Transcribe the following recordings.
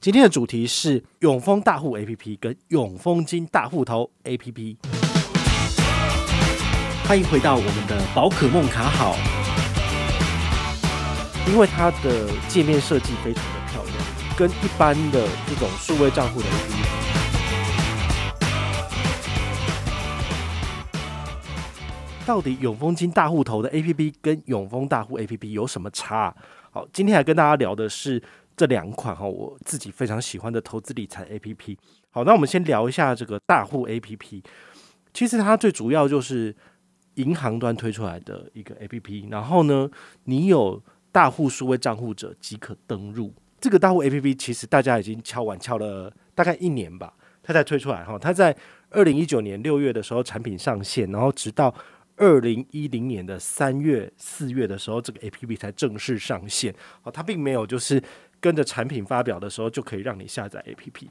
今天的主题是永丰大户 APP 跟永丰金大户头 APP。欢迎回到我们的宝可梦卡好，因为它的界面设计非常的漂亮，跟一般的这种数位账户的 APP。到底永丰金大户头的 APP 跟永丰大户 APP 有什么差？好，今天来跟大家聊的是。这两款哈，我自己非常喜欢的投资理财 APP。好，那我们先聊一下这个大户 APP。其实它最主要就是银行端推出来的一个 APP。然后呢，你有大户数位账户者即可登入这个大户 APP。其实大家已经敲碗敲了大概一年吧，它才推出来哈。它在二零一九年六月的时候产品上线，然后直到二零一零年的三月、四月的时候，这个 APP 才正式上线。哦，它并没有就是。跟着产品发表的时候，就可以让你下载 APP。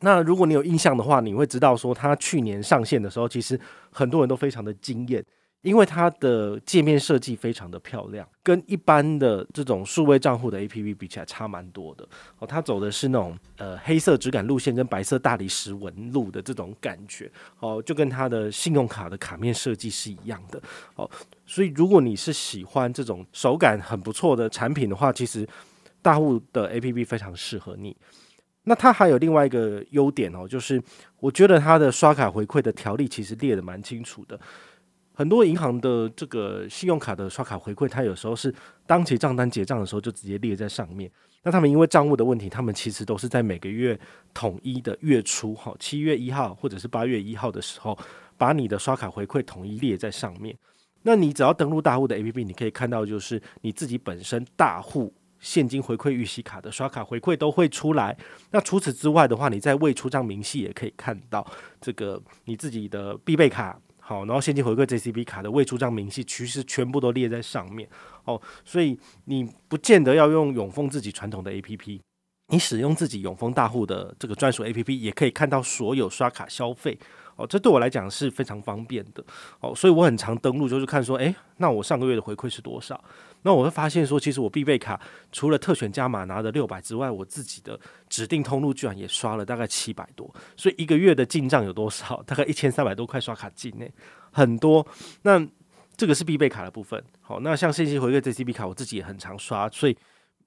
那如果你有印象的话，你会知道说，它去年上线的时候，其实很多人都非常的惊艳，因为它的界面设计非常的漂亮，跟一般的这种数位账户的 APP 比起来差蛮多的。哦，它走的是那种呃黑色质感路线跟白色大理石纹路的这种感觉，哦，就跟它的信用卡的卡面设计是一样的。哦，所以如果你是喜欢这种手感很不错的产品的话，其实。大户的 APP 非常适合你。那它还有另外一个优点哦，就是我觉得它的刷卡回馈的条例其实列得蛮清楚的。很多银行的这个信用卡的刷卡回馈，它有时候是当期账单结账的时候就直接列在上面。那他们因为账务的问题，他们其实都是在每个月统一的月初，哈，七月一号或者是八月一号的时候，把你的刷卡回馈统一列在上面。那你只要登录大户的 APP，你可以看到就是你自己本身大户。现金回馈预习卡的刷卡回馈都会出来。那除此之外的话，你在未出账明细也可以看到这个你自己的必备卡，好，然后现金回馈 JCB 卡的未出账明细，其实全部都列在上面哦。所以你不见得要用永丰自己传统的 APP，你使用自己永丰大户的这个专属 APP，也可以看到所有刷卡消费。哦，这对我来讲是非常方便的。哦，所以我很常登录，就是看说，诶，那我上个月的回馈是多少？那我会发现说，其实我必备卡除了特选加码拿的六百之外，我自己的指定通路居然也刷了大概七百多。所以一个月的进账有多少？大概一千三百多块刷卡进呢，很多。那这个是必备卡的部分。好，那像信息回馈 JCB 卡，我自己也很常刷，所以。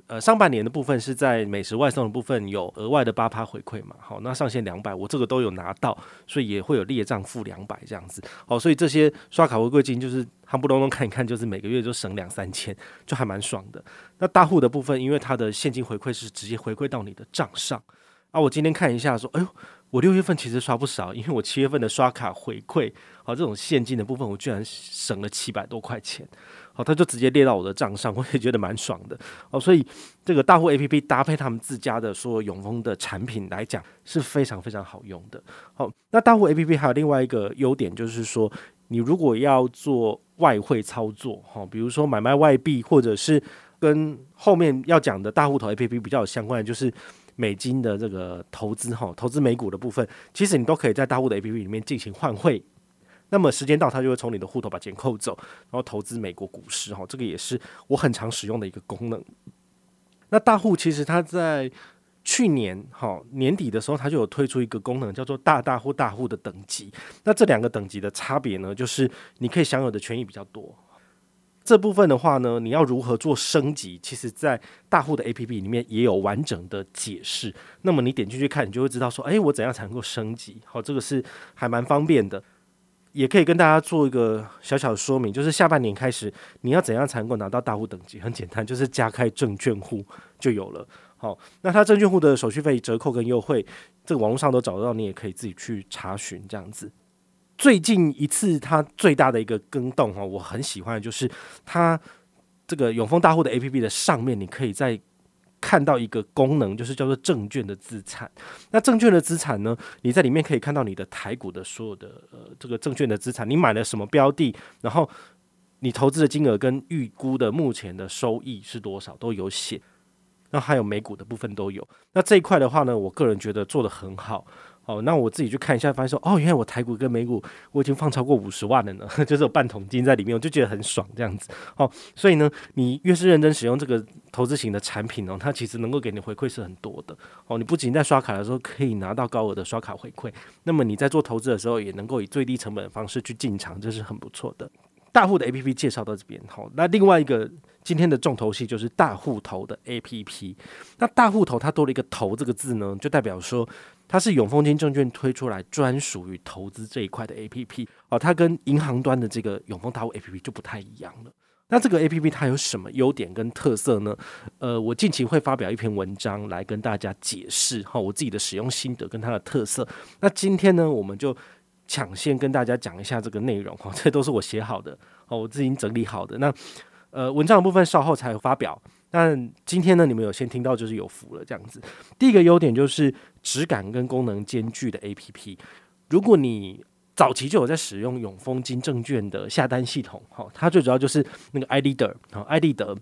呃，上半年的部分是在美食外送的部分有额外的八趴回馈嘛？好，那上限两百，我这个都有拿到，所以也会有列账负两百这样子。好，所以这些刷卡回馈金就是夯不隆咚看一看，就是每个月就省两三千，就还蛮爽的。那大户的部分，因为它的现金回馈是直接回馈到你的账上啊。我今天看一下说，哎呦，我六月份其实刷不少，因为我七月份的刷卡回馈，好，这种现金的部分，我居然省了七百多块钱。好，他就直接列到我的账上，我也觉得蛮爽的哦。所以这个大户 APP 搭配他们自家的所有永丰的产品来讲是非常非常好用的。好，那大户 APP 还有另外一个优点，就是说你如果要做外汇操作，哈，比如说买卖外币，或者是跟后面要讲的大户头 APP 比较相关的，就是美金的这个投资，哈，投资美股的部分，其实你都可以在大户的 APP 里面进行换汇。那么时间到，它就会从你的户头把钱扣走，然后投资美国股市，哈，这个也是我很常使用的一个功能。那大户其实他在去年哈年底的时候，他就有推出一个功能，叫做大大户大户的等级。那这两个等级的差别呢，就是你可以享有的权益比较多。这部分的话呢，你要如何做升级，其实在大户的 APP 里面也有完整的解释。那么你点进去看，你就会知道说，诶，我怎样才能够升级？好，这个是还蛮方便的。也可以跟大家做一个小小的说明，就是下半年开始，你要怎样才能够拿到大户等级？很简单，就是加开证券户就有了。好，那它证券户的手续费折扣跟优惠，这个网络上都找得到，你也可以自己去查询这样子。最近一次它最大的一个更动哈，我很喜欢的就是它这个永丰大户的 APP 的上面，你可以在看到一个功能，就是叫做证券的资产。那证券的资产呢，你在里面可以看到你的台股的所有的呃这个证券的资产，你买了什么标的，然后你投资的金额跟预估的目前的收益是多少都有写。那还有美股的部分都有。那这一块的话呢，我个人觉得做得很好哦，那我自己去看一下，发现说，哦，原来我台股跟美股我已经放超过五十万了呢，就是有半桶金在里面，我就觉得很爽这样子。哦，所以呢，你越是认真使用这个投资型的产品哦，它其实能够给你回馈是很多的。哦，你不仅在刷卡的时候可以拿到高额的刷卡回馈，那么你在做投资的时候也能够以最低成本的方式去进场，这是很不错的。大户的 APP 介绍到这边，好，那另外一个今天的重头戏就是大户头的 APP。那大户头它多了一个“头”这个字呢，就代表说。它是永丰金证券推出来专属于投资这一块的 APP 哦，它跟银行端的这个永丰大户 APP 就不太一样了。那这个 APP 它有什么优点跟特色呢？呃，我近期会发表一篇文章来跟大家解释哈，我自己的使用心得跟它的特色。那今天呢，我们就抢先跟大家讲一下这个内容哈，这都是我写好的哦，我自己整理好的。那呃，文章的部分稍后才有发表。但今天呢，你们有先听到就是有福了这样子。第一个优点就是质感跟功能兼具的 APP。如果你早期就有在使用永丰金证券的下单系统，哈，它最主要就是那个 iLeader，好，iLeader，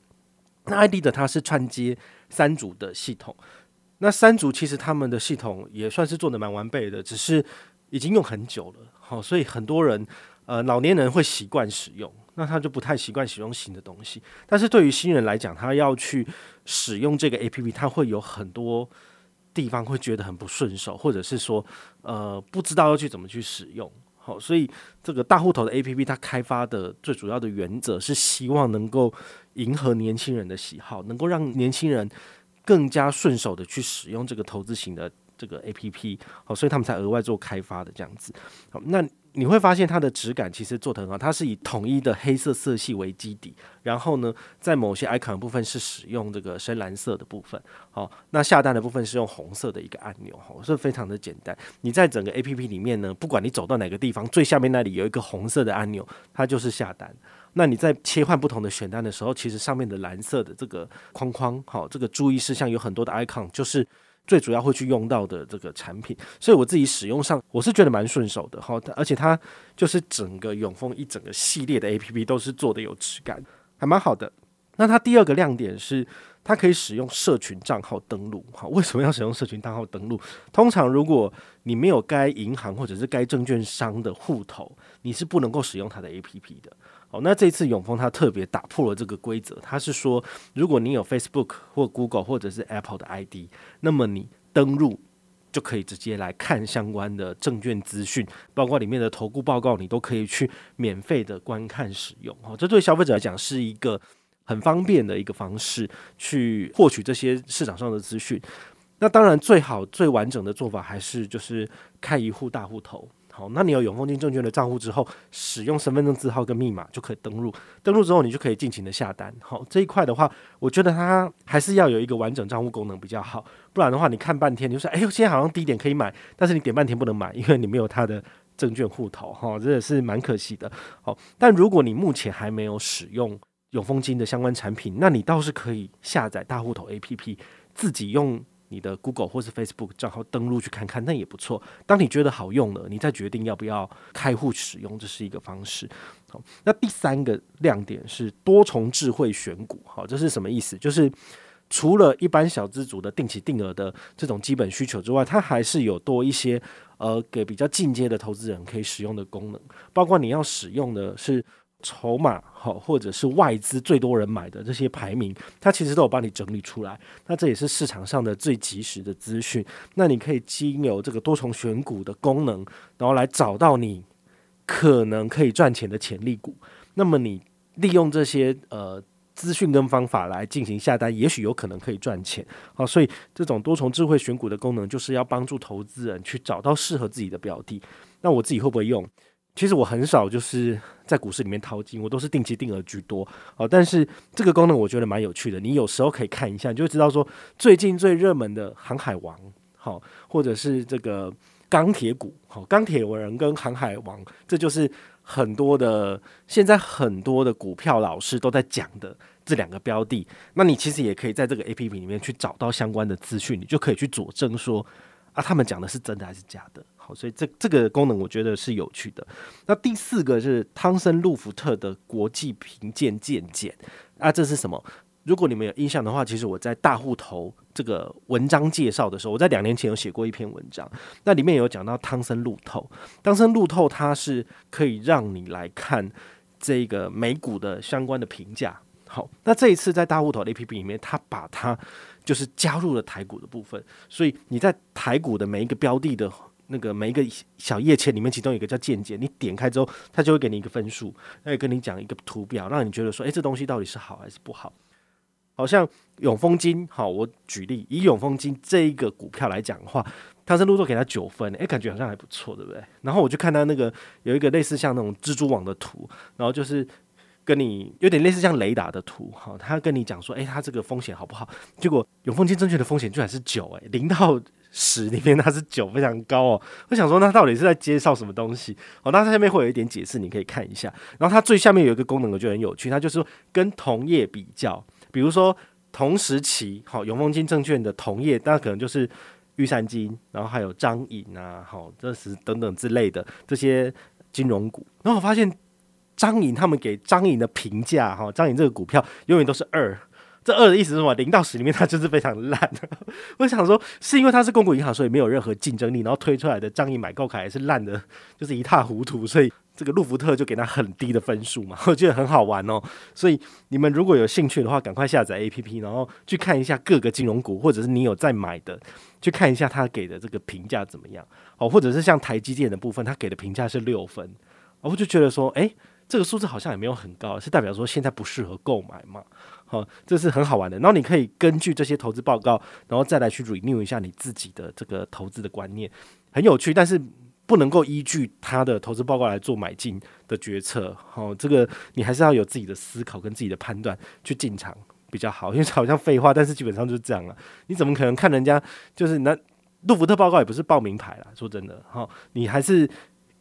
那 iLeader 它是串接三组的系统。那三组其实他们的系统也算是做得蛮完备的，只是已经用很久了，好，所以很多人呃老年人会习惯使用。那他就不太习惯使用新的东西，但是对于新人来讲，他要去使用这个 APP，他会有很多地方会觉得很不顺手，或者是说，呃，不知道要去怎么去使用。好，所以这个大户头的 APP，它开发的最主要的原则是希望能够迎合年轻人的喜好，能够让年轻人更加顺手的去使用这个投资型的这个 APP。好，所以他们才额外做开发的这样子。好，那。你会发现它的质感其实做得很好，它是以统一的黑色色系为基底，然后呢，在某些 icon 部分是使用这个深蓝色的部分，好，那下单的部分是用红色的一个按钮，哈，是非常的简单。你在整个 APP 里面呢，不管你走到哪个地方，最下面那里有一个红色的按钮，它就是下单。那你在切换不同的选单的时候，其实上面的蓝色的这个框框，好，这个注意事项有很多的 icon，就是。最主要会去用到的这个产品，所以我自己使用上我是觉得蛮顺手的哈，而且它就是整个永丰一整个系列的 APP 都是做的有质感，还蛮好的。那它第二个亮点是它可以使用社群账号登录，哈，为什么要使用社群账号登录？通常如果你没有该银行或者是该证券商的户头，你是不能够使用它的 APP 的。好，那这次永丰它特别打破了这个规则，它是说，如果你有 Facebook 或 Google 或者是 Apple 的 ID，那么你登录就可以直接来看相关的证券资讯，包括里面的投顾报告，你都可以去免费的观看使用。好，这对消费者来讲是一个很方便的一个方式，去获取这些市场上的资讯。那当然，最好最完整的做法还是就是开一户大户头。好，那你有永丰金证券的账户之后，使用身份证字号跟密码就可以登录。登录之后，你就可以尽情的下单。好，这一块的话，我觉得它还是要有一个完整账户功能比较好。不然的话，你看半天，你就说，哎呦，现在好像低点可以买，但是你点半天不能买，因为你没有它的证券户头。哈，这也是蛮可惜的。好，但如果你目前还没有使用永丰金的相关产品，那你倒是可以下载大户头 APP，自己用。你的 Google 或是 Facebook 账号登录去看看，那也不错。当你觉得好用了，你再决定要不要开户使用，这是一个方式。好，那第三个亮点是多重智慧选股。好，这是什么意思？就是除了一般小资族的定期定额的这种基本需求之外，它还是有多一些呃给比较进阶的投资人可以使用的功能，包括你要使用的是。筹码好，或者是外资最多人买的这些排名，它其实都有帮你整理出来。那这也是市场上的最及时的资讯。那你可以经由这个多重选股的功能，然后来找到你可能可以赚钱的潜力股。那么你利用这些呃资讯跟方法来进行下单，也许有可能可以赚钱。好，所以这种多重智慧选股的功能，就是要帮助投资人去找到适合自己的标的。那我自己会不会用？其实我很少就是在股市里面淘金，我都是定期定额居多哦。但是这个功能我觉得蛮有趣的，你有时候可以看一下，你就会知道说最近最热门的航海王，好，或者是这个钢铁股，好，钢铁人跟航海王，这就是很多的现在很多的股票老师都在讲的这两个标的。那你其实也可以在这个 APP 里面去找到相关的资讯，你就可以去佐证说啊，他们讲的是真的还是假的。好，所以这这个功能我觉得是有趣的。那第四个是汤森路福特的国际评鉴鉴检啊，这是什么？如果你们有印象的话，其实我在大户头这个文章介绍的时候，我在两年前有写过一篇文章，那里面有讲到汤森路透。汤森路透它是可以让你来看这个美股的相关的评价。好，那这一次在大户头 APP 里面，它把它就是加入了台股的部分，所以你在台股的每一个标的的那个每一个小页签里面，其中有一个叫见解，你点开之后，它就会给你一个分数，它会跟你讲一个图表，让你觉得说，诶，这东西到底是好还是不好？好像永丰金，好，我举例以永丰金这一个股票来讲的话，汤森路透给它九分，诶，感觉好像还不错，对不对？然后我就看到那个有一个类似像那种蜘蛛网的图，然后就是。跟你有点类似像雷达的图，哈，他跟你讲说，诶、欸，他这个风险好不好？结果永丰金证券的风险居然是九，诶，零到十里面它是九，非常高哦。我想说，那到底是在介绍什么东西？哦，那它下面会有一点解释，你可以看一下。然后它最下面有一个功能，我觉得很有趣，它就是跟同业比较，比如说同时期，好，永丰金证券的同业，那可能就是玉山金，然后还有张颖啊，好，这是等等之类的这些金融股。然后我发现。张颖他们给张颖的评价，哈，张颖这个股票永远都是二。这二的意思是什么？零到十里面它就是非常烂。我想说，是因为它是公股银行，所以没有任何竞争力，然后推出来的张颖买购卡也是烂的，就是一塌糊涂，所以这个路福特就给它很低的分数嘛。我觉得很好玩哦。所以你们如果有兴趣的话，赶快下载 APP，然后去看一下各个金融股，或者是你有在买的，去看一下它给的这个评价怎么样。哦，或者是像台积电的部分，它给的评价是六分，我就觉得说，诶。这个数字好像也没有很高，是代表说现在不适合购买嘛？好，这是很好玩的。然后你可以根据这些投资报告，然后再来去 renew 一下你自己的这个投资的观念，很有趣。但是不能够依据他的投资报告来做买进的决策。好，这个你还是要有自己的思考跟自己的判断去进场比较好。因为好像废话，但是基本上就是这样了。你怎么可能看人家就是那路福特报告也不是报名牌啦，说真的，好，你还是。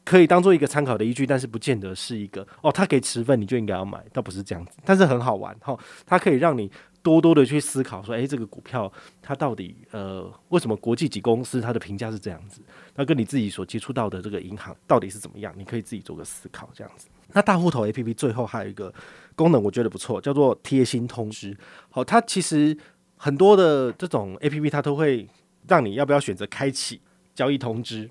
可以当做一个参考的依据，但是不见得是一个哦。他给十分，你就应该要买，倒不是这样子。但是很好玩哈、哦，它可以让你多多的去思考，说，诶，这个股票它到底呃，为什么国际级公司它的评价是这样子？那跟你自己所接触到的这个银行到底是怎么样？你可以自己做个思考，这样子。那大户头 APP 最后还有一个功能，我觉得不错，叫做贴心通知。好、它其实很多的这种 APP 它都会让你要不要选择开启交易通知。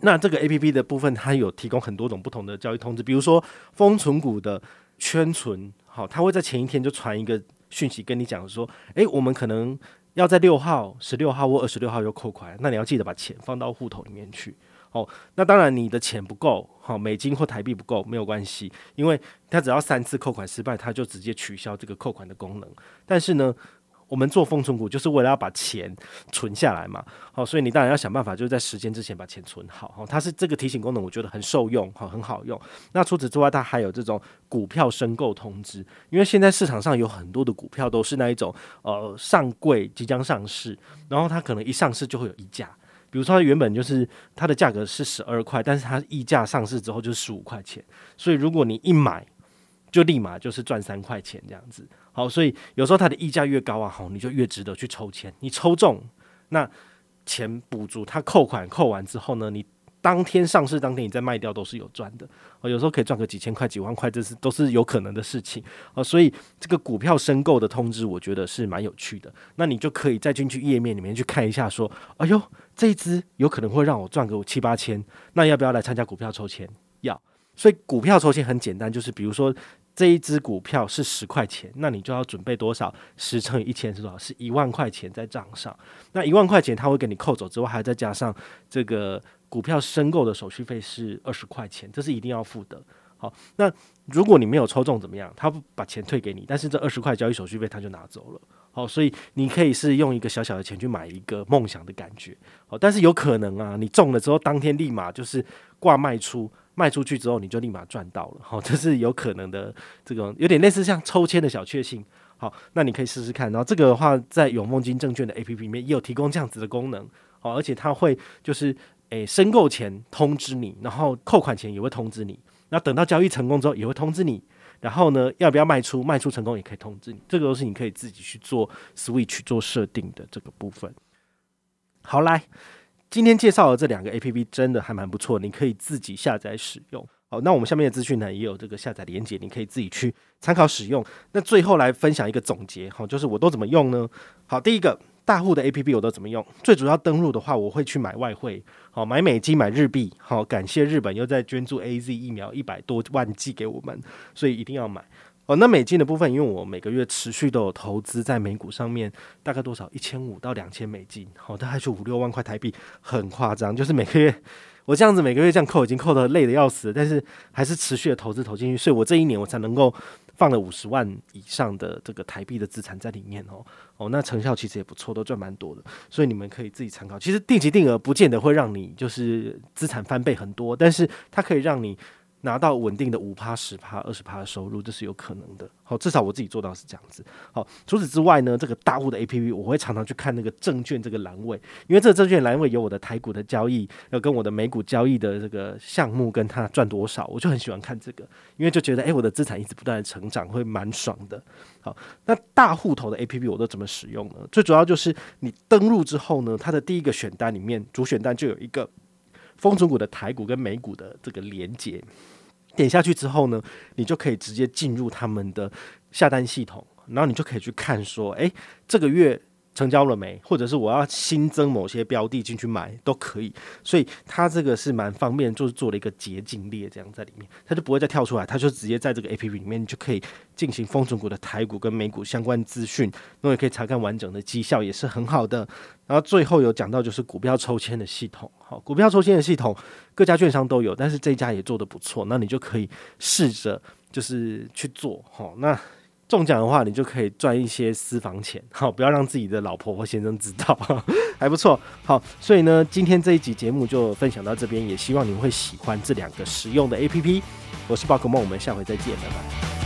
那这个 A P P 的部分，它有提供很多种不同的交易通知，比如说封存股的圈存，好，它会在前一天就传一个讯息跟你讲说，诶，我们可能要在六号、十六号或二十六号要扣款，那你要记得把钱放到户头里面去。哦，那当然你的钱不够，好，美金或台币不够没有关系，因为它只要三次扣款失败，它就直接取消这个扣款的功能。但是呢，我们做封存股就是为了要把钱存下来嘛，好，所以你当然要想办法，就是在时间之前把钱存好。好，它是这个提醒功能，我觉得很受用，好，很好用。那除此之外，它还有这种股票申购通知，因为现在市场上有很多的股票都是那一种，呃，上柜即将上市，然后它可能一上市就会有溢价，比如说它原本就是它的价格是十二块，但是它溢价上市之后就是十五块钱，所以如果你一买，就立马就是赚三块钱这样子。好，所以有时候它的溢价越高啊，好，你就越值得去抽签。你抽中，那钱补足，它扣款扣完之后呢，你当天上市当天你再卖掉都是有赚的。哦，有时候可以赚个几千块、几万块，这是都是有可能的事情。哦，所以这个股票申购的通知，我觉得是蛮有趣的。那你就可以再进去页面里面去看一下，说，哎呦，这一支有可能会让我赚个七八千，那要不要来参加股票抽签？要。所以股票抽签很简单，就是比如说。这一只股票是十块钱，那你就要准备多少？十乘以一千是多少？是一万块钱在账上。那一万块钱他会给你扣走之外，还再加上这个股票申购的手续费是二十块钱，这是一定要付的。好，那如果你没有抽中怎么样？他不把钱退给你，但是这二十块交易手续费他就拿走了。好，所以你可以是用一个小小的钱去买一个梦想的感觉。好，但是有可能啊，你中了之后当天立马就是挂卖出。卖出去之后，你就立马赚到了，好，这是有可能的，这种有点类似像抽签的小确幸，好，那你可以试试看。然后这个的话，在永丰金证券的 APP 里面也有提供这样子的功能，好，而且它会就是诶申购前通知你，然后扣款前也会通知你，那等到交易成功之后也会通知你，然后呢要不要卖出，卖出成功也可以通知你，这个都是你可以自己去做 switch 做设定的这个部分。好，来。今天介绍的这两个 APP 真的还蛮不错，你可以自己下载使用。好，那我们下面的资讯呢也有这个下载连接，你可以自己去参考使用。那最后来分享一个总结，好，就是我都怎么用呢？好，第一个大户的 APP 我都怎么用？最主要登录的话，我会去买外汇，好，买美金、买日币，好，感谢日本又在捐助 AZ 疫苗一百多万剂给我们，所以一定要买。哦，那美金的部分，因为我每个月持续都有投资在美股上面，大概多少？一千五到两千美金，好，大概就五六万块台币，很夸张，就是每个月。我这样子每个月这样扣，已经扣得累得要死，但是还是持续的投资投进去，所以我这一年我才能够放了五十万以上的这个台币的资产在里面哦哦，那成效其实也不错，都赚蛮多的，所以你们可以自己参考。其实定期定额不见得会让你就是资产翻倍很多，但是它可以让你。拿到稳定的五趴、十趴、二十趴的收入，这是有可能的。好，至少我自己做到是这样子。好，除此之外呢，这个大户的 APP 我会常常去看那个证券这个栏位，因为这个证券栏位有我的台股的交易，要跟我的美股交易的这个项目，跟它赚多少，我就很喜欢看这个，因为就觉得诶、我的资产一直不断的成长，会蛮爽的。好，那大户头的 APP 我都怎么使用呢？最主要就是你登录之后呢，它的第一个选单里面主选单就有一个。丰存股的台股跟美股的这个连接，点下去之后呢，你就可以直接进入他们的下单系统，然后你就可以去看说，诶，这个月。成交了没？或者是我要新增某些标的进去买都可以，所以它这个是蛮方便，就是做了一个捷径列这样在里面，它就不会再跳出来，它就直接在这个 APP 里面就可以进行风存股的台股跟美股相关资讯，那也可以查看完整的绩效，也是很好的。然后最后有讲到就是股票抽签的系统，好，股票抽签的系统各家券商都有，但是这家也做的不错，那你就可以试着就是去做，好，那。中奖的话，你就可以赚一些私房钱，好，不要让自己的老婆或先生知道，还不错。好，所以呢，今天这一集节目就分享到这边，也希望你会喜欢这两个实用的 APP。我是宝可梦，我们下回再见，拜拜。